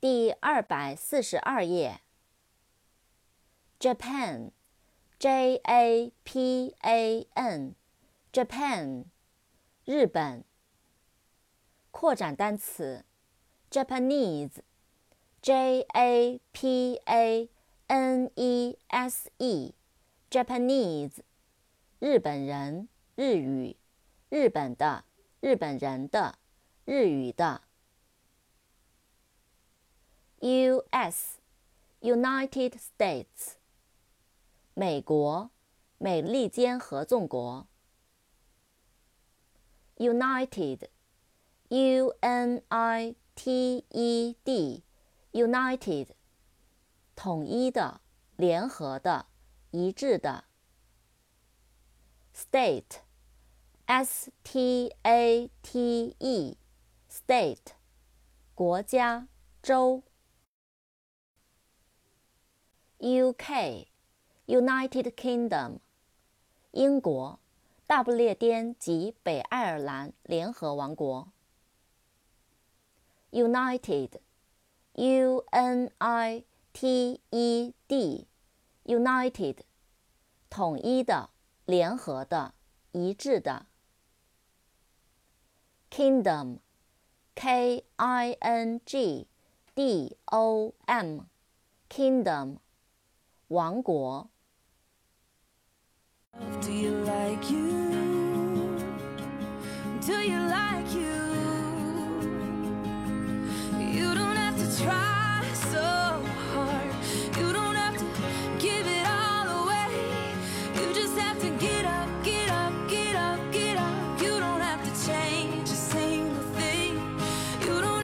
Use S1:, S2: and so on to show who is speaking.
S1: 第二百四十二页。Japan，J A P A N，Japan，日本。扩展单词，Japanese，J A P A N E S E，Japanese，日本人，日语，日本的，日本人的，日语的。U.S.，United States，美国，美利坚合众国。United，U.N.I.T.E.D.，United，统一的，联合的，一致的。State，S.T.A.T.E.，State，国家，州。U.K.，United Kingdom，英国，大不列颠及北爱尔兰联合王国。United，U.N.I.T.E.D.，United，统一的，联合的，一致的。Kingdom，K-I-N-G-D-O-M，Kingdom。王国。Do you like you? Do you like?